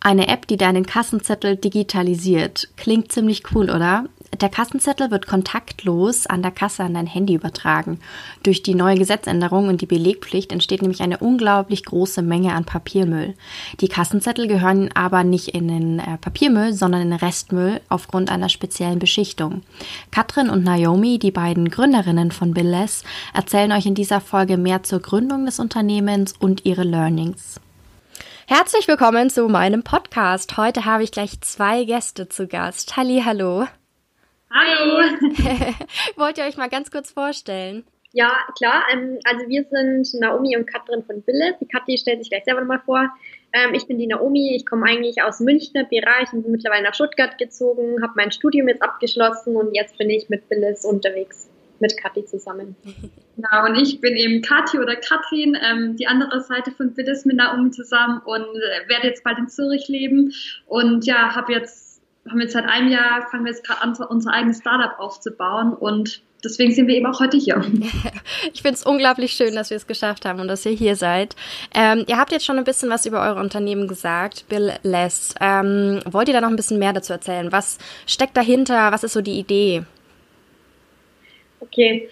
Eine App, die deinen Kassenzettel digitalisiert. Klingt ziemlich cool, oder? Der Kassenzettel wird kontaktlos an der Kasse an dein Handy übertragen. Durch die neue Gesetzänderung und die Belegpflicht entsteht nämlich eine unglaublich große Menge an Papiermüll. Die Kassenzettel gehören aber nicht in den äh, Papiermüll, sondern in den Restmüll aufgrund einer speziellen Beschichtung. Katrin und Naomi, die beiden Gründerinnen von Billes, erzählen euch in dieser Folge mehr zur Gründung des Unternehmens und ihre Learnings. Herzlich willkommen zu meinem Podcast. Heute habe ich gleich zwei Gäste zu Gast. Halli, hallo. Hallo. Wollt ihr euch mal ganz kurz vorstellen? Ja, klar. Ähm, also wir sind Naomi und Katrin von Billes. Die Kathi stellt sich gleich selber nochmal vor. Ähm, ich bin die Naomi. Ich komme eigentlich aus Münchner Bereich und bin mittlerweile nach Stuttgart gezogen, habe mein Studium jetzt abgeschlossen und jetzt bin ich mit Billes unterwegs mit Kathi zusammen. Genau, und ich bin eben Kathi oder Katrin, ähm, die andere Seite von Bidis mit Naomi zusammen und äh, werde jetzt bald in Zürich leben und ja, habe jetzt, haben jetzt seit einem Jahr, fangen wir jetzt gerade an, unser eigenes Startup aufzubauen und deswegen sind wir eben auch heute hier. Ich finde es unglaublich schön, dass wir es geschafft haben und dass ihr hier seid. Ähm, ihr habt jetzt schon ein bisschen was über eure Unternehmen gesagt, Bill Les. Ähm, wollt ihr da noch ein bisschen mehr dazu erzählen? Was steckt dahinter? Was ist so die Idee? Okay.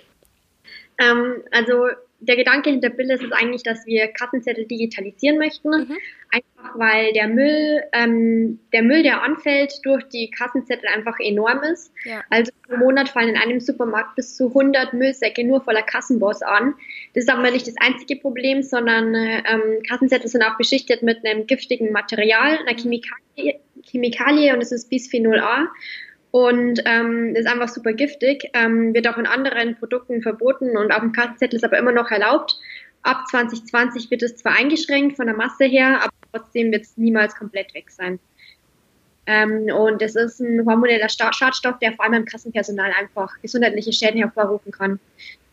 Ähm, also der Gedanke hinter Billes ist eigentlich, dass wir Kassenzettel digitalisieren möchten. Mhm. Einfach weil der Müll, ähm, der Müll, der anfällt durch die Kassenzettel einfach enorm ist. Ja. Also pro Monat fallen in einem Supermarkt bis zu 100 Müllsäcke nur voller Kassenboss an. Das ist aber nicht das einzige Problem, sondern ähm, Kassenzettel sind auch beschichtet mit einem giftigen Material, einer Chemikalie, Chemikalie und das ist Bisphenol A und ähm, ist einfach super giftig. Ähm, wird auch in anderen Produkten verboten und auf dem Kassenzettel ist aber immer noch erlaubt. Ab 2020 wird es zwar eingeschränkt von der Masse her, aber trotzdem wird es niemals komplett weg sein. Ähm, und es ist ein hormoneller Schadstoff, der vor allem im Kassenpersonal einfach gesundheitliche Schäden hervorrufen kann.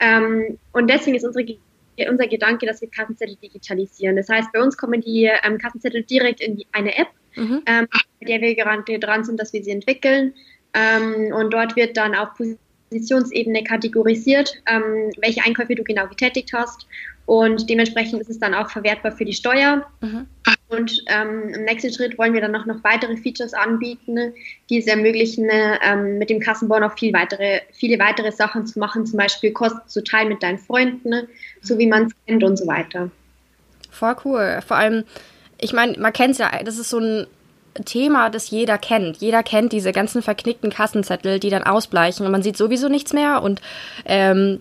Ähm, und deswegen ist unsere, unser Gedanke, dass wir Kassenzettel digitalisieren. Das heißt, bei uns kommen die ähm, Kassenzettel direkt in die, eine App, mhm. ähm, bei der wir gerade dran sind, dass wir sie entwickeln. Ähm, und dort wird dann auf Positionsebene kategorisiert, ähm, welche Einkäufe du genau getätigt hast. Und dementsprechend ist es dann auch verwertbar für die Steuer. Mhm. Und ähm, im nächsten Schritt wollen wir dann noch, noch weitere Features anbieten, die es ermöglichen, ähm, mit dem Kassenbau noch viel weitere, viele weitere Sachen zu machen, zum Beispiel Kosten zu teilen mit deinen Freunden, so wie man es kennt und so weiter. Voll cool. Vor allem, ich meine, man kennt es ja, das ist so ein Thema, das jeder kennt. Jeder kennt diese ganzen verknickten Kassenzettel, die dann ausbleichen und man sieht sowieso nichts mehr. Und ähm,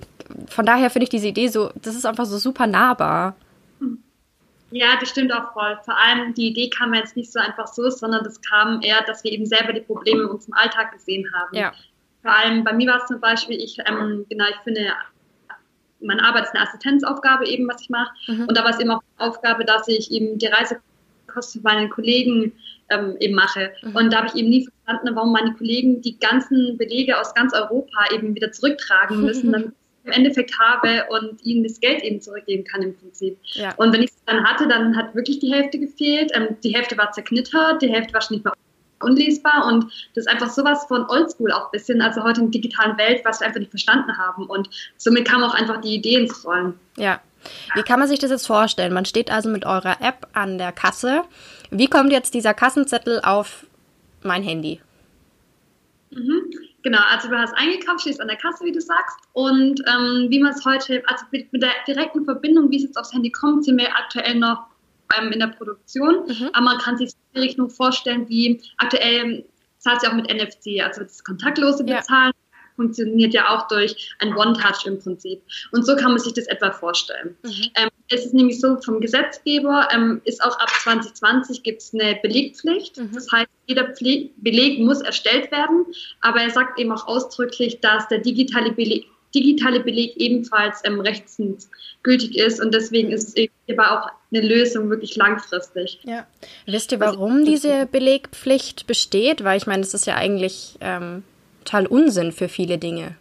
von daher finde ich diese Idee so, das ist einfach so super nahbar. Ja, das stimmt auch voll. Vor allem die Idee kam jetzt nicht so einfach so, sondern das kam eher, dass wir eben selber die Probleme in unserem Alltag gesehen haben. Ja. Vor allem bei mir war es zum Beispiel, ich, ähm, genau, ich finde, meine Arbeit ist eine Assistenzaufgabe eben, was ich mache. Mhm. Und da war es eben auch eine Aufgabe, dass ich eben die Reisekosten für meinen Kollegen ähm, eben mache. Mhm. Und da habe ich eben nie verstanden, warum meine Kollegen die ganzen Belege aus ganz Europa eben wieder zurücktragen müssen, damit ich im Endeffekt habe und ihnen das Geld eben zurückgeben kann im Prinzip. Ja. Und wenn ich es dann hatte, dann hat wirklich die Hälfte gefehlt. Ähm, die Hälfte war zerknittert, die Hälfte war schon nicht mehr unlesbar und das ist einfach sowas von Oldschool auch ein bisschen, also heute in der digitalen Welt, was wir einfach nicht verstanden haben und somit kam auch einfach die Idee ins Rollen. Ja. Wie kann man sich das jetzt vorstellen? Man steht also mit eurer App an der Kasse wie kommt jetzt dieser Kassenzettel auf mein Handy? Mhm. Genau, also du hast eingekauft, stehst an der Kasse, wie du sagst. Und ähm, wie man es heute, also mit, mit, der direkten Verbindung, wie es jetzt aufs Handy kommt, sind wir aktuell noch ähm, in der Produktion. Mhm. Aber man kann sich die Rechnung vorstellen, wie aktuell zahlt sie auch mit NFC, also das kontaktlose Bezahlen. Ja funktioniert ja auch durch ein One-Touch im Prinzip. Und so kann man sich das etwa vorstellen. Mhm. Ähm, es ist nämlich so, vom Gesetzgeber ähm, ist auch ab 2020 gibt es eine Belegpflicht. Mhm. Das heißt, jeder Pfle Beleg muss erstellt werden, aber er sagt eben auch ausdrücklich, dass der digitale Beleg digitale Beleg ebenfalls ähm, rechtsgültig ist und deswegen ist es aber auch eine Lösung wirklich langfristig. Ja. Wisst ihr, warum diese Belegpflicht besteht? Weil ich meine, das ist ja eigentlich ähm, total Unsinn für viele Dinge.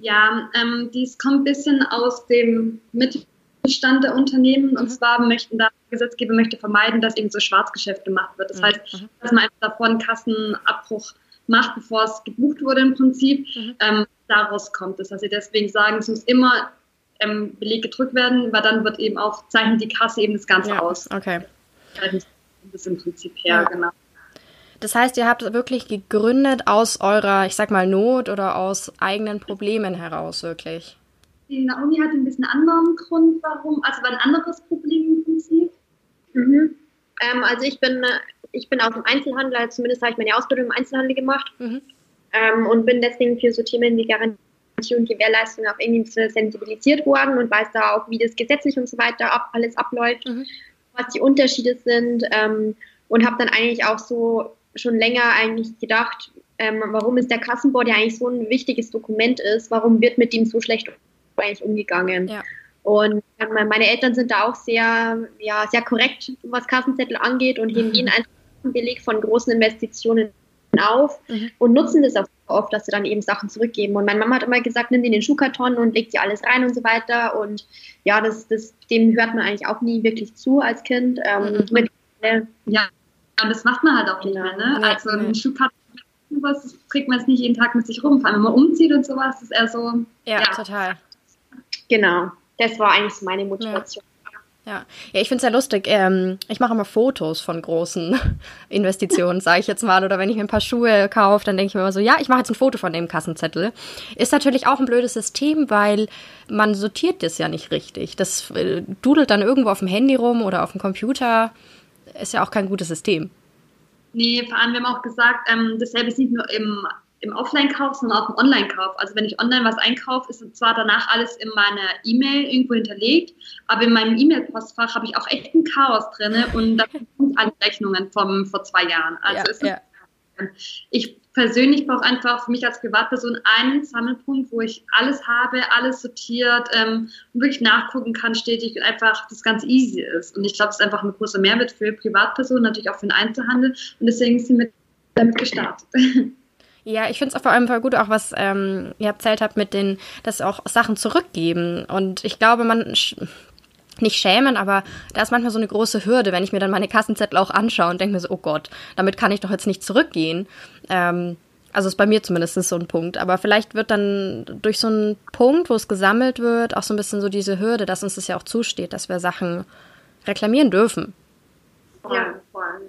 Ja, ähm, dies kommt ein bisschen aus dem Mittelstand der Unternehmen mhm. und zwar möchten da Gesetzgeber möchte vermeiden, dass eben so Schwarzgeschäft gemacht wird. Das mhm. heißt, mhm. dass man einfach davor einen Kassenabbruch macht, bevor es gebucht wurde im Prinzip. Mhm. Ähm, daraus kommt es, dass sie deswegen sagen, es muss immer ähm, Beleg gedrückt werden, weil dann wird eben auch, zeichnet die Kasse eben das Ganze ja, aus. Okay. Das ist im Prinzip her, ja. genau. Das heißt, ihr habt wirklich gegründet aus eurer, ich sag mal, Not oder aus eigenen Problemen heraus, wirklich? Die Naomi hat ein bisschen anderen Grund, warum, also war ein anderes Problem im Prinzip. Mhm. Ähm, also ich bin, ich bin aus dem Einzelhandel, also zumindest habe ich meine Ausbildung im Einzelhandel gemacht mhm. ähm, und bin deswegen für so Themen wie Garantie und Gewährleistung auch irgendwie sensibilisiert worden und weiß da auch, wie das gesetzlich und so weiter ab, alles abläuft, mhm. was die Unterschiede sind ähm, und habe dann eigentlich auch so schon länger eigentlich gedacht, ähm, warum ist der Kassenbord ja eigentlich so ein wichtiges Dokument ist, warum wird mit dem so schlecht eigentlich umgegangen. Ja. Und ähm, meine Eltern sind da auch sehr, ja, sehr korrekt, was Kassenzettel angeht und heben mhm. jeden einzelnen Beleg von großen Investitionen auf mhm. und nutzen das auch oft, dass sie dann eben Sachen zurückgeben. Und meine Mama hat immer gesagt, nimm die in den Schuhkarton und leg sie alles rein und so weiter. Und ja, das, das, dem hört man eigentlich auch nie wirklich zu als Kind. Ähm, mhm. ja, und das macht man halt auch nicht mehr. Ne? also ein Schuhkarton, was trägt man jetzt nicht jeden Tag mit sich rum. Vor allem, wenn man umzieht und sowas, ist eher so. Ja, ja. total. Genau. Das war eigentlich meine Motivation. Ja. Ja, ja ich finde es ja lustig. Ähm, ich mache immer Fotos von großen Investitionen, sage ich jetzt mal. Oder wenn ich mir ein paar Schuhe kaufe, dann denke ich mir immer so, ja, ich mache jetzt ein Foto von dem Kassenzettel. Ist natürlich auch ein blödes System, weil man sortiert das ja nicht richtig. Das äh, dudelt dann irgendwo auf dem Handy rum oder auf dem Computer. Ist ja auch kein gutes System. Nee, vor allem, wir haben auch gesagt, ähm, dasselbe ist nicht nur im im Offline-Kauf, sondern auch im Online-Kauf. Also wenn ich online was einkaufe, ist zwar danach alles in meiner E-Mail irgendwo hinterlegt, aber in meinem E-Mail-Postfach habe ich auch echt ein Chaos drin und da sind alle Rechnungen vom vor zwei Jahren. Also ja, ja. ich persönlich brauche einfach für mich als Privatperson einen Sammelpunkt, wo ich alles habe, alles sortiert ähm, und wirklich nachgucken kann, stetig und einfach das ganz easy ist. Und ich glaube, es ist einfach ein großer Mehrwert für Privatpersonen, natürlich auch für den Einzelhandel und deswegen sind wir damit gestartet. Ja, ich finde es vor allem voll gut, auch was ähm, ihr erzählt habt mit den, dass auch Sachen zurückgeben. Und ich glaube, man nicht schämen, aber da ist manchmal so eine große Hürde, wenn ich mir dann meine Kassenzettel auch anschaue und denke mir so, oh Gott, damit kann ich doch jetzt nicht zurückgehen. Ähm, also ist bei mir zumindest so ein Punkt. Aber vielleicht wird dann durch so einen Punkt, wo es gesammelt wird, auch so ein bisschen so diese Hürde, dass uns das ja auch zusteht, dass wir Sachen reklamieren dürfen. Ja, vor allem.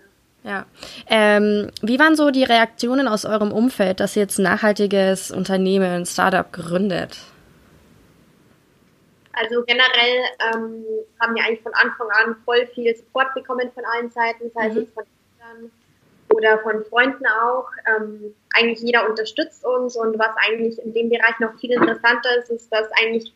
Ja. Ähm, wie waren so die Reaktionen aus eurem Umfeld, dass ihr jetzt ein nachhaltiges Unternehmen, ein Startup gründet? Also generell ähm, haben wir eigentlich von Anfang an voll viel Support bekommen von allen Seiten, sei mhm. es von Eltern oder von Freunden auch. Ähm, eigentlich jeder unterstützt uns und was eigentlich in dem Bereich noch viel interessanter ist, ist, dass eigentlich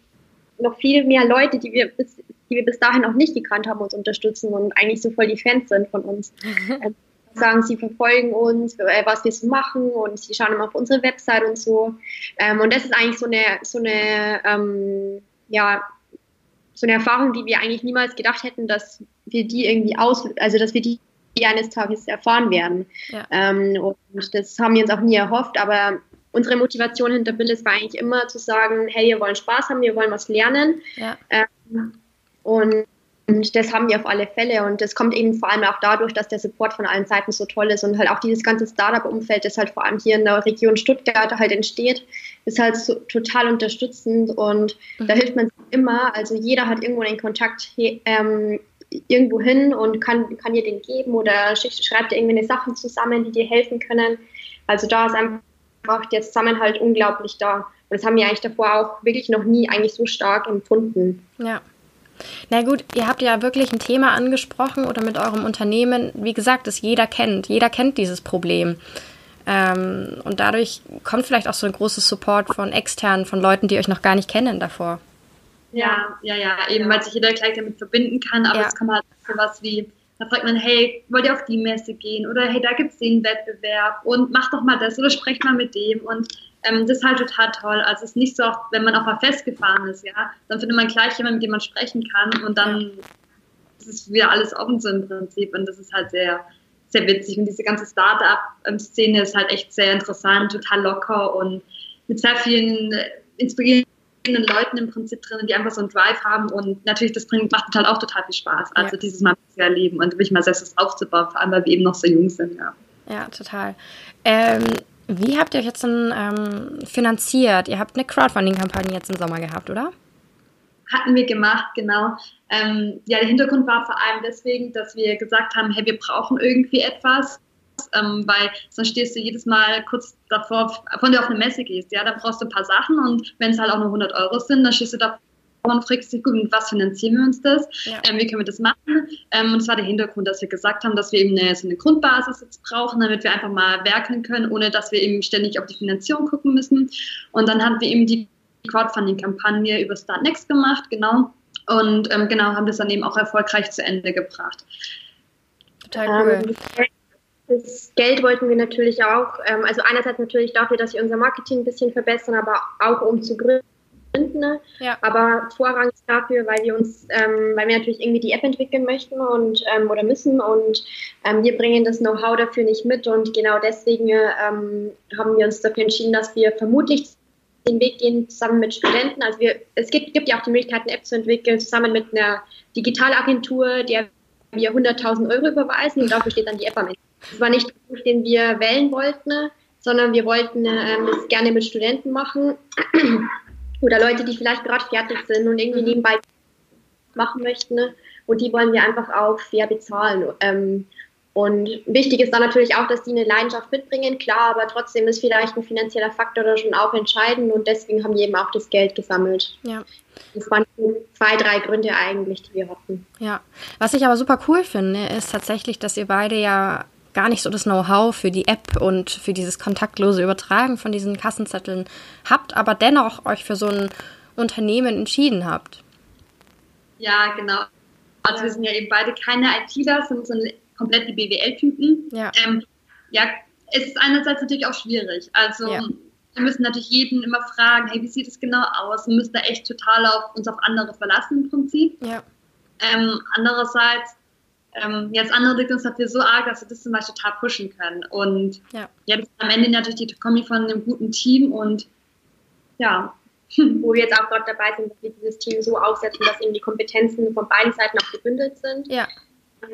noch viel mehr Leute, die wir bis die wir bis dahin auch nicht gekannt haben, uns unterstützen und eigentlich so voll die Fans sind von uns. Also, sagen, sie verfolgen uns, äh, was wir so machen und sie schauen immer auf unsere Website und so. Ähm, und das ist eigentlich so eine, so eine, ähm, ja, so eine Erfahrung, die wir eigentlich niemals gedacht hätten, dass wir die irgendwie aus, also dass wir die eines Tages erfahren werden. Ja. Ähm, und das haben wir uns auch nie erhofft, aber unsere Motivation hinter Billis war eigentlich immer zu sagen, hey, wir wollen Spaß haben, wir wollen was lernen. Ja. Ähm, und, und das haben wir auf alle Fälle. Und das kommt eben vor allem auch dadurch, dass der Support von allen Seiten so toll ist und halt auch dieses ganze Startup-Umfeld, das halt vor allem hier in der Region Stuttgart halt entsteht, ist halt so total unterstützend und mhm. da hilft man immer. Also jeder hat irgendwo den Kontakt ähm, irgendwo hin und kann, kann dir den geben oder schreibt dir irgendwelche Sachen zusammen, die dir helfen können. Also da ist einfach der Zusammenhalt unglaublich da. Und das haben wir eigentlich davor auch wirklich noch nie eigentlich so stark empfunden. Ja. Na gut, ihr habt ja wirklich ein Thema angesprochen oder mit eurem Unternehmen, wie gesagt, das jeder kennt. Jeder kennt dieses Problem. Ähm, und dadurch kommt vielleicht auch so ein großes Support von externen, von Leuten, die euch noch gar nicht kennen davor. Ja, ja, ja, eben weil sich jeder gleich damit verbinden kann, aber ja. es kommt halt sowas wie, da fragt man, hey, wollt ihr auf die Messe gehen? Oder hey, da gibt es den Wettbewerb und mach doch mal das oder sprecht mal mit dem. Und Ähm, das ist halt total toll. Also es ist nicht so, wenn man auf einer festgefahren ist, ja, dann findet man gleich jemanden, mit dem man sprechen kann und dann ist es wieder alles offen so im Prinzip und das ist halt sehr, sehr witzig. Und diese ganze Start-up-Szene ist halt echt sehr interessant, total locker und mit sehr vielen äh, inspirierenden Leuten im Prinzip drin, die einfach so einen Drive haben und natürlich das bringt, macht halt auch total viel Spaß. Also ja. dieses Mal zu erleben und wirklich mal selbst was aufzubauen, vor allem weil wir eben noch so jung sind, ja. Ja, total. Ähm, wie habt ihr euch jetzt denn ähm, finanziert? Ihr habt eine Crowdfunding-Kampagne jetzt im Sommer gehabt, oder? Hatten wir gemacht, genau. Ähm, ja, der Hintergrund war vor allem deswegen, dass wir gesagt haben, hey, wir brauchen irgendwie etwas, ähm, weil sonst stehst du jedes Mal kurz davor, von dir auf eine Messe gehst, ja, da brauchst du ein paar Sachen und wenn es halt auch nur 100 Euro sind, dann stehst du da und fragst dich, gut, mit was finanzieren wir uns das? Ja. Ähm, wie können wir das machen? Ähm, und es war der Hintergrund, dass wir gesagt haben, dass wir eben eine, so eine Grundbasis jetzt brauchen, damit wir einfach mal werken können, ohne dass wir eben ständig auf die Finanzierung gucken müssen. Und dann haben wir eben die Crowdfunding-Kampagne über Start Next gemacht, genau. Und ähm, genau, haben das dann eben auch erfolgreich zu Ende gebracht. Total cool. Ähm, das Geld wollten wir natürlich auch, ähm, also einerseits natürlich dafür, dass wir unser Marketing ein bisschen verbessern, aber auch um zu gründen Ne? Ja. Aber vorrangig dafür, weil wir uns, ähm, weil wir natürlich irgendwie die App entwickeln möchten und ähm, oder müssen und ähm, wir bringen das Know-how dafür nicht mit und genau deswegen ähm, haben wir uns dafür entschieden, dass wir vermutlich den Weg gehen zusammen mit Studenten. Also wir, es gibt, gibt ja auch die Möglichkeit, eine App zu entwickeln, zusammen mit einer Digitalagentur, der wir 100.000 Euro überweisen und dafür steht dann die App am Ende. Das war nicht der Beruf, den wir wählen wollten, sondern wir wollten ähm, das gerne mit Studenten machen oder Leute, die vielleicht gerade fertig sind und irgendwie mhm. nebenbei machen möchten. Ne? Und die wollen wir einfach auch fair bezahlen. Ähm, und wichtig ist dann natürlich auch, dass die eine Leidenschaft mitbringen, klar, aber trotzdem ist vielleicht ein finanzieller Faktor da schon auch entscheidend und deswegen haben wir eben auch das Geld gesammelt. Ja. Das waren zwei, drei Gründe eigentlich, die wir hatten. Ja, was ich aber super cool finde, ist tatsächlich, dass ihr beide ja gar nicht so das Know-how für die App und für dieses kontaktlose Übertragen von diesen Kassenzetteln habt, aber dennoch euch für so ein Unternehmen entschieden habt. Ja, genau. Also wir sind ja eben beide keine ITler, sind so komplett die BWL-Typen. Ja. Ähm, ja, es ist einerseits natürlich auch schwierig. Also ja. wir müssen natürlich jeden immer fragen, hey, wie sieht es genau aus? Wir müssen da echt total auf uns auf andere verlassen im Prinzip. Ja. Ähm, andererseits ähm, jetzt andere uns dafür so arg, dass wir das zum Beispiel total pushen können. Und ja, jetzt am Ende natürlich die Kombi von einem guten Team und ja. Wo wir jetzt auch gerade dabei sind, dass wir dieses Team so aufsetzen, dass eben die Kompetenzen von beiden Seiten auch gebündelt sind. Ja.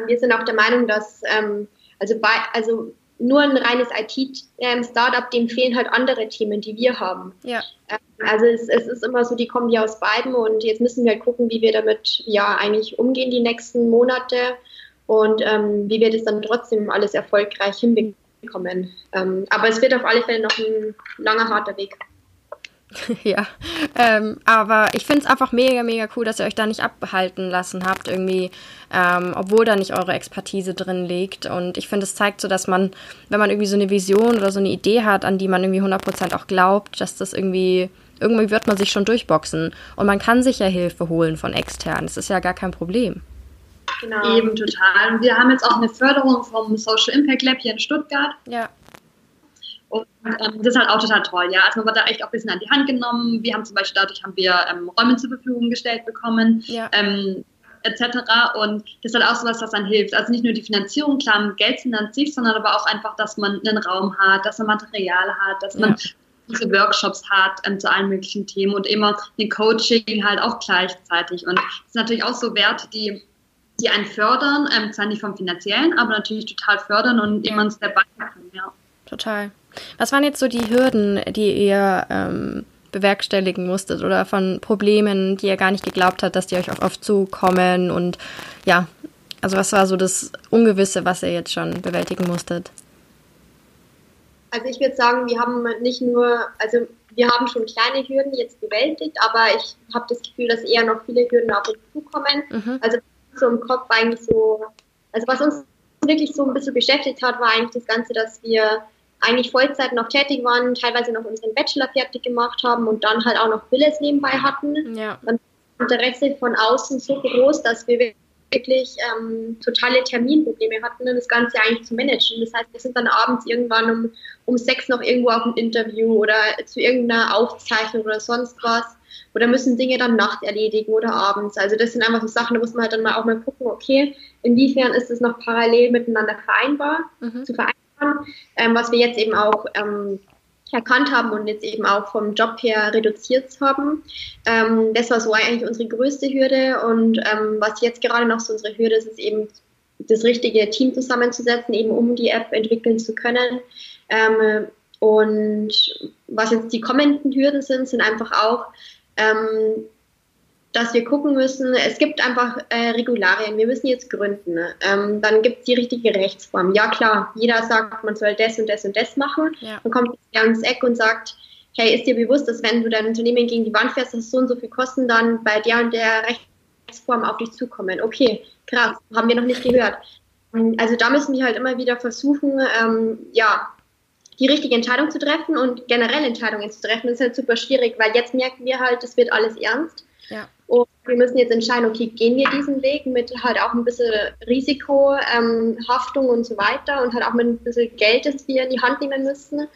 Wir sind auch der Meinung, dass ähm, also, bei, also nur ein reines IT-Startup, dem fehlen halt andere Themen, die wir haben. Ja. Ähm, also es, es, ist immer so die Kombi aus beiden und jetzt müssen wir halt gucken, wie wir damit ja eigentlich umgehen die nächsten Monate und ähm, wie wir das dann trotzdem alles erfolgreich hinbekommen. Ähm, aber es wird auf alle Fälle noch ein langer, harter Weg. ja, ähm, aber ich finde es einfach mega, mega cool, dass ihr euch da nicht abhalten lassen habt, irgendwie, ähm, obwohl da nicht eure Expertise drin liegt. Und ich finde, es zeigt so, dass man, wenn man irgendwie so eine Vision oder so eine Idee hat, an die man irgendwie 100% auch glaubt, dass das irgendwie, irgendwie wird man sich schon durchboxen. Und man kann sich ja Hilfe holen von extern. Das ist ja gar kein Problem. Genau. Eben total. Und wir haben jetzt auch eine Förderung vom Social Impact Lab hier in Stuttgart. Ja. Und ähm, das ist halt auch total toll, ja. Also man wird da echt auch ein bisschen an die Hand genommen. Wir haben zum Beispiel dadurch haben wir ähm, Räume zur Verfügung gestellt bekommen. Ja. Ähm, etc. Und das ist halt auch so was, was dann hilft. Also nicht nur die Finanzierung, klar, Geld sind an sich, sondern aber auch einfach, dass man einen Raum hat, dass man Material hat, dass man ja. diese Workshops hat ähm, zu allen möglichen Themen und immer ein Coaching halt auch gleichzeitig. Und das ist natürlich auch so Werte, die die einen fördern, ähm, zwar nicht vom finanziellen, aber natürlich total fördern und immer uns dabei können, ja. Total. Was waren jetzt so die Hürden, die ihr ähm, bewerkstelligen musstet oder von Problemen, die ihr gar nicht geglaubt habt, dass die euch auf, auf zukommen und ja, also was war so das Ungewisse, was ihr jetzt schon bewältigen musstet? Also ich würde sagen, wir haben nicht nur, also wir haben schon kleine Hürden jetzt bewältigt, aber ich habe das Gefühl, dass eher noch viele Hürden auf uns zukommen. Mhm. Also so im Kopf eigentlich so, also was uns wirklich so ein bisschen beschäftigt hat, war eigentlich das Ganze, dass wir eigentlich Vollzeit noch tätig waren, teilweise noch unseren Bachelor fertig gemacht haben und dann halt auch noch Billes nebenbei hatten. Ja. Dann Interesse von außen so groß, dass wir wirklich ähm, totale Terminprobleme hatten, das Ganze eigentlich zu managen. Das heißt, wir sind dann abends irgendwann um, um sechs noch irgendwo auf ein Interview oder zu irgendeiner Aufzeichnung oder sonst was. Oder müssen Dinge dann nachts erledigen oder abends. Also das sind einfach so Sachen, da muss man halt dann mal auch mal gucken, okay, inwiefern ist es noch parallel miteinander vereinbar, mhm. zu vereinbaren, ähm, was wir jetzt eben auch ähm, erkannt haben und jetzt eben auch vom Job her reduziert haben. Ähm, das war so eigentlich unsere größte Hürde und ähm, was jetzt gerade noch so unsere Hürde ist, ist eben das richtige Team zusammenzusetzen, eben um die App entwickeln zu können. Ähm, und was jetzt die kommenden Hürden sind, sind einfach auch, ähm, dass wir gucken müssen, es gibt einfach äh, Regularien, wir müssen jetzt gründen. Ähm, dann gibt es die richtige Rechtsform. Ja klar, jeder sagt, man soll das und das und das machen. Ja. Dann kommt der ans Eck und sagt, hey, ist dir bewusst, dass wenn du dein Unternehmen gegen die Wand fährst, dass so und so viel Kosten dann bei der und der Rechtsform auf dich zukommen. Okay, krass, haben wir noch nicht gehört. Also da müssen wir halt immer wieder versuchen, ähm, ja, die richtige Entscheidung zu treffen und generell Entscheidungen zu treffen. Ist halt super schwierig, weil jetzt merken wir halt, es wird alles ernst. Ja. Und wir müssen jetzt entscheiden, okay, gehen wir diesen Weg mit halt auch ein bisschen Risiko, ähm, Haftung und so weiter und halt auch mit ein bisschen Geld, das wir in die Hand nehmen müssen,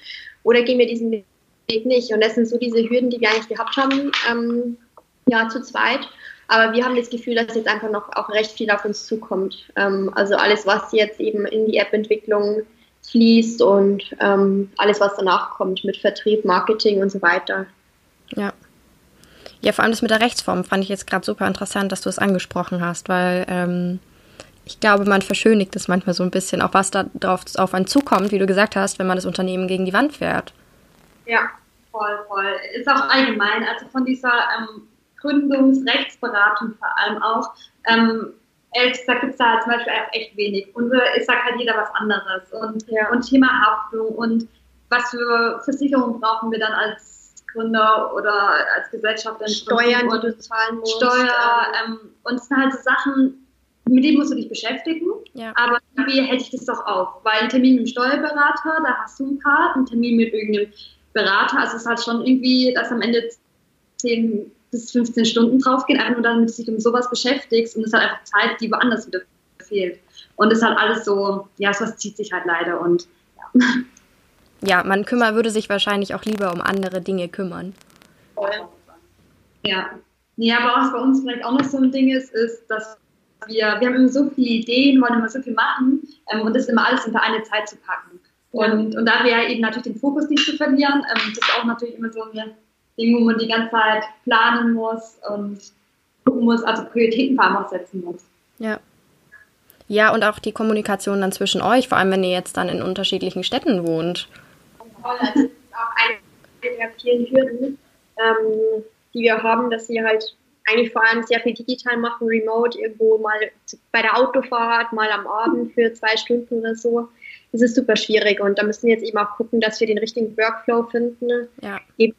oder gehen wir diesen Weg nicht? Und das sind so diese Hürden, die wir eigentlich gehabt haben, ähm, ja, zu zweit. Aber wir haben das Gefühl, dass jetzt einfach noch auch recht viel auf uns zukommt. Ähm, also alles, was jetzt eben in die App-Entwicklung fließt und ähm, alles, was danach kommt mit Vertrieb, Marketing und so weiter. Ja. Ja, vor allem das mit der Rechtsform fand ich jetzt gerade super interessant, dass du es angesprochen hast, weil ähm, ich glaube, man verschönigt es manchmal so ein bisschen, auch was da drauf auf einen zukommt, wie du gesagt hast, wenn man das Unternehmen gegen die Wand fährt. Ja, voll, voll. Ist auch allgemein, also von dieser ähm, Gründungsrechtsberatung vor allem auch, ähm, ehrlich gesagt gibt es da zum Beispiel echt wenig. Und ich sage halt jeder was anderes. Und, ja. und Thema Haftung und was für Versicherungen brauchen wir dann als Gründer oder als Gesellschaft Steuern, die du zahlen musst. Steuer, ähm, ähm, und es sind halt so Sachen, mit denen musst du dich beschäftigen, ja. aber irgendwie hätte ich das doch auf, weil ein Termin mit dem Steuerberater, da hast du ein Part, ein Termin mit irgendeinem Berater, also es ist halt schon irgendwie, dass am Ende 10 bis 15 Stunden draufgehen, einfach nur damit du dich um sowas beschäftigst und es hat einfach Zeit, die woanders wieder fehlt. Und es ist halt alles so, ja, sowas zieht sich halt leider und ja ja, man kümmer, würde sich wahrscheinlich auch lieber um andere Dinge kümmern. Ja. Ja, aber was bei uns vielleicht auch noch so ein Ding ist, ist, dass wir, wir haben immer so viele Ideen, wollen immer so viel machen ähm, und das immer alles unter eine Zeit zu packen. Und, und da wir eben natürlich den Fokus nicht zu verlieren, ähm, das ist auch natürlich immer so ein Ding, wo man die ganze Zeit planen muss und gucken muss, also Prioritäten vor allem auch setzen muss. Ja. Ja, und auch die Kommunikation dann zwischen euch, vor allem wenn ihr jetzt dann in unterschiedlichen Städten wohnt toll. Also das ist auch eine der vielen Hürden, ähm, die wir haben, dass sie halt eigentlich vor allem sehr viel digital machen, remote, irgendwo mal bei der Autofahrt, mal am Abend für zwei Stunden oder so. Das ist super schwierig und da müssen wir jetzt eben auch gucken, dass wir den richtigen Workflow finden, ja. eben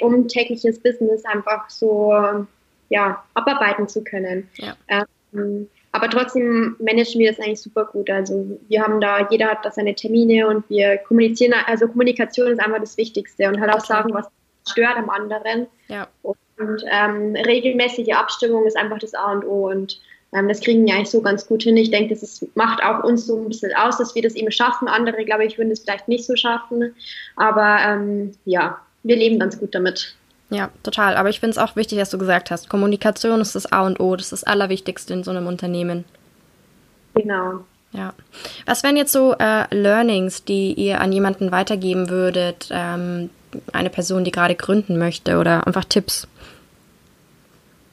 um tägliches Business einfach so ja, abarbeiten zu können. Ja. Ähm, aber trotzdem managen wir das eigentlich super gut. Also wir haben da, jeder hat da seine Termine und wir kommunizieren, also Kommunikation ist einfach das Wichtigste und halt auch sagen, was stört am anderen. Ja. Und ähm, regelmäßige Abstimmung ist einfach das A und O und ähm, das kriegen wir eigentlich so ganz gut hin. Ich denke, das ist, macht auch uns so ein bisschen aus, dass wir das eben schaffen. Andere, glaube ich, würden es vielleicht nicht so schaffen. Aber ähm, ja, wir leben ganz gut damit. Ja, total. Aber ich finde es auch wichtig, dass du gesagt hast, Kommunikation ist das A und O, das ist das Allerwichtigste in so einem Unternehmen. Genau. Ja. Was wären jetzt so äh, Learnings, die ihr an jemanden weitergeben würdet, ähm, eine Person, die gerade gründen möchte oder einfach Tipps?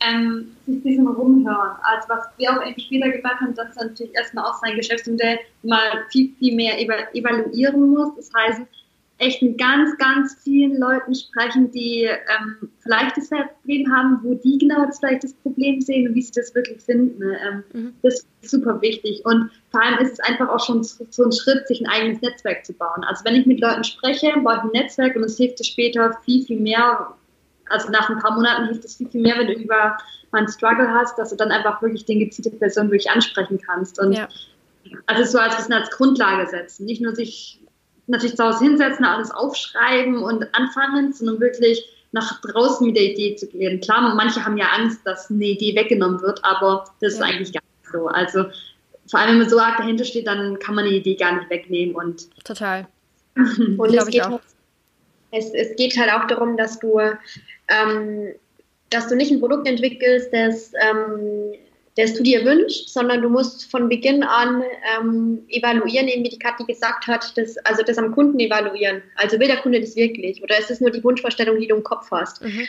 Ähm, sich ein bisschen rumhören. Also was wir auch eben später gemacht haben, dass er natürlich erstmal auch sein Geschäftsmodell mal viel, viel mehr evaluieren muss. Das heißt, echt mit ganz, ganz vielen Leuten sprechen, die ähm, vielleicht das Problem haben, wo die genau das vielleicht das Problem sehen und wie sie das wirklich finden. Ne? Ähm, mhm. Das ist super wichtig. Und vor allem ist es einfach auch schon so ein Schritt, sich ein eigenes Netzwerk zu bauen. Also wenn ich mit Leuten spreche, baue ich ein Netzwerk und es hilft dir später viel, viel mehr. Also nach ein paar Monaten hilft es viel, viel mehr, wenn du über einen Struggle hast, dass du dann einfach wirklich den gezielte Person wirklich ansprechen kannst. Und ja. also so als bisschen als Grundlage setzen. Nicht nur sich natürlich zu Hause hinsetzen, alles aufschreiben und anfangen, sondern wirklich nach draußen mit der Idee zu gehen. Klar, manche haben ja Angst, dass eine Idee weggenommen wird, aber das ist eigentlich gar nicht so. Also vor allem, wenn man so arg dahinter steht, dann kann man die Idee gar nicht wegnehmen und total. und es geht, halt, es, es geht halt auch darum, dass du ähm, dass du nicht ein Produkt entwickelst, das, ähm, das du dir wünschst, sondern du musst von Beginn an ähm, evaluieren, eben wie die Kathi gesagt hat, das, also das am Kunden evaluieren. Also will der Kunde das wirklich oder ist es nur die Wunschvorstellung, die du im Kopf hast? Mhm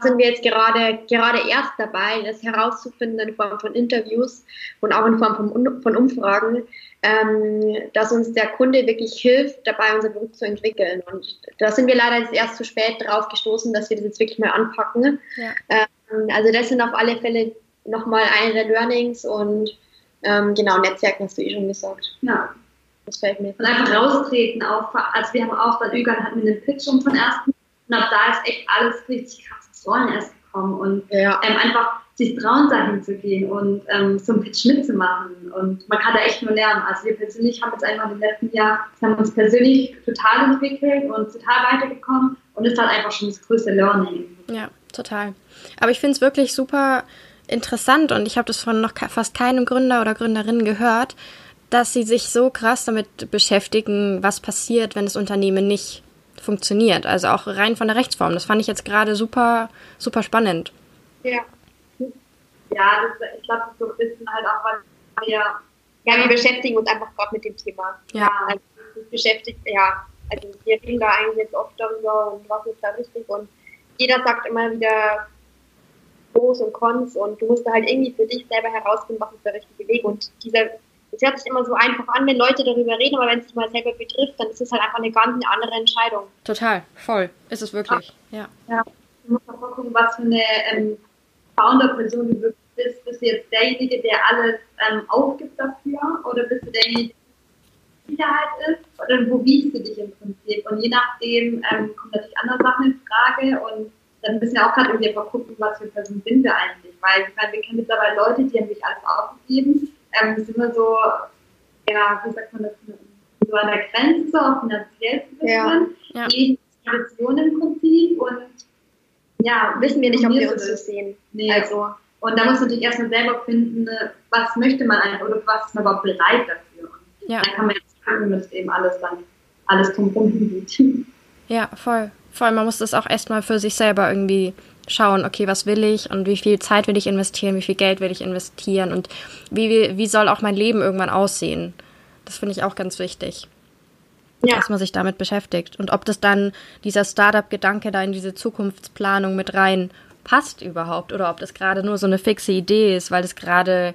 sind wir jetzt gerade, gerade erst dabei, das herauszufinden in Form von Interviews und auch in Form von, von Umfragen, ähm, dass uns der Kunde wirklich hilft, dabei unser Produkt zu entwickeln. Und da sind wir leider jetzt erst zu spät drauf gestoßen, dass wir das jetzt wirklich mal anpacken. Ja. Ähm, also das sind auf alle Fälle nochmal eine der Learnings und ähm, genau, Netzwerken hast du eh schon gesagt. Ja. Das fällt mir. Und einfach raustreten, auch, also wir haben auch bei Ügern hatten wir einen Pitch schon von ersten und ab da ist echt alles richtig krass Rollen erst gekommen und ja. ähm, einfach sich trauen, dahin zu gehen und ähm, so ein Pitch mitzumachen. Und man kann da echt nur lernen. Also wir persönlich haben jetzt einfach im letzten Jahr, haben uns persönlich total entwickelt und total weitergekommen und ist halt einfach schon das größte Learning. Ja, total. Aber ich finde es wirklich super interessant und ich habe das von noch fast keinem Gründer oder Gründerin gehört, dass sie sich so krass damit beschäftigen, was passiert, wenn das Unternehmen nicht funktioniert. Also auch rein von der Rechtsform. Das fand ich jetzt gerade super, super spannend. Ja. Ja, das, ich glaube, das so ein bisschen halt auch, weil wir. Ja, wir beschäftigen uns einfach gerade mit dem Thema. Ja. Also, beschäftigt, ja. Also, wir reden da eigentlich jetzt oft darüber und was ist da richtig und jeder sagt immer wieder Pros und Cons und du musst da halt irgendwie für dich selber herausfinden, was ist der richtige Weg und dieser es hört sich immer so einfach an, wenn Leute darüber reden, aber wenn es dich mal selber betrifft, dann ist es halt einfach eine ganz andere Entscheidung. Total, voll. Ist es wirklich, ja. Ja, du musst mal gucken, was für eine ähm, Founder-Person du wirklich bist. Bist du jetzt derjenige, der alles ähm, aufgibt dafür oder bist du derjenige, der Sicherheit ist oder wo wiegst du dich im Prinzip? Und je nachdem ähm, kommen natürlich andere Sachen in Frage und dann müssen wir auch gerade irgendwie einfach gucken, was für Personen sind wir eigentlich. Weil ich meine, wir kennen mittlerweile Leute, die haben sich alles aufgegeben ähm, sind wir so, ja, wie sagt man das, so an der Grenze, auch finanziell zu bisschen, ja. ja. Tradition im Prinzip und ja, wissen wir nicht, ob wir uns so sehen. Nee. Also, und da muss man natürlich erstmal selber finden, was möchte man eigentlich oder was ist man überhaupt bereit dafür. Und ja. dann kann man jetzt gucken, dass eben alles dann alles drumherum hingeht. Ja, voll. Voll, man muss das auch erstmal für sich selber irgendwie schauen, okay, was will ich und wie viel Zeit will ich investieren, wie viel Geld will ich investieren und wie, wie soll auch mein Leben irgendwann aussehen. Das finde ich auch ganz wichtig. Ja. Dass man sich damit beschäftigt. Und ob das dann dieser Startup-Gedanke da in diese Zukunftsplanung mit rein passt überhaupt oder ob das gerade nur so eine fixe Idee ist, weil das gerade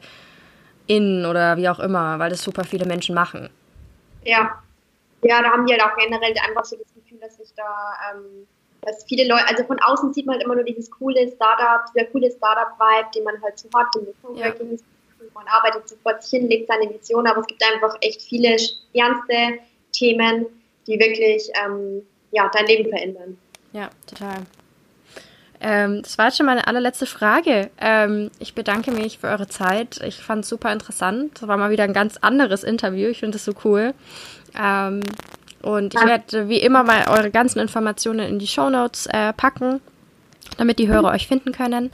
in oder wie auch immer, weil das super viele Menschen machen. Ja. Ja, da haben die halt auch generell einfach so Gefühl, dass sich da ähm, dass viele Leute, also von außen sieht man halt immer nur dieses coole Startup, dieser coole Startup-Vibe, den man halt so hat, den ja. man arbeitet sofort hin, lebt seine Vision, aber es gibt einfach echt viele ernste Themen, die wirklich ähm, ja, dein Leben verändern. Ja, total. Ähm, das war jetzt schon meine allerletzte Frage. Ähm, ich bedanke mich für eure Zeit. Ich fand es super interessant. Das war mal wieder ein ganz anderes Interview. Ich finde es so cool. Ähm, und ich werde wie immer mal eure ganzen Informationen in die Show Notes äh, packen, damit die Hörer euch finden können.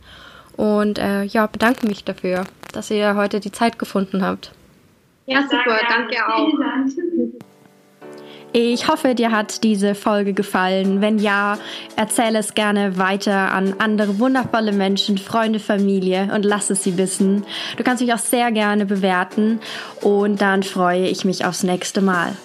Und äh, ja, bedanke mich dafür, dass ihr heute die Zeit gefunden habt. Ja, super, danke auch. Ich hoffe, dir hat diese Folge gefallen. Wenn ja, erzähle es gerne weiter an andere wundervolle Menschen, Freunde, Familie und lass es sie wissen. Du kannst mich auch sehr gerne bewerten und dann freue ich mich aufs nächste Mal.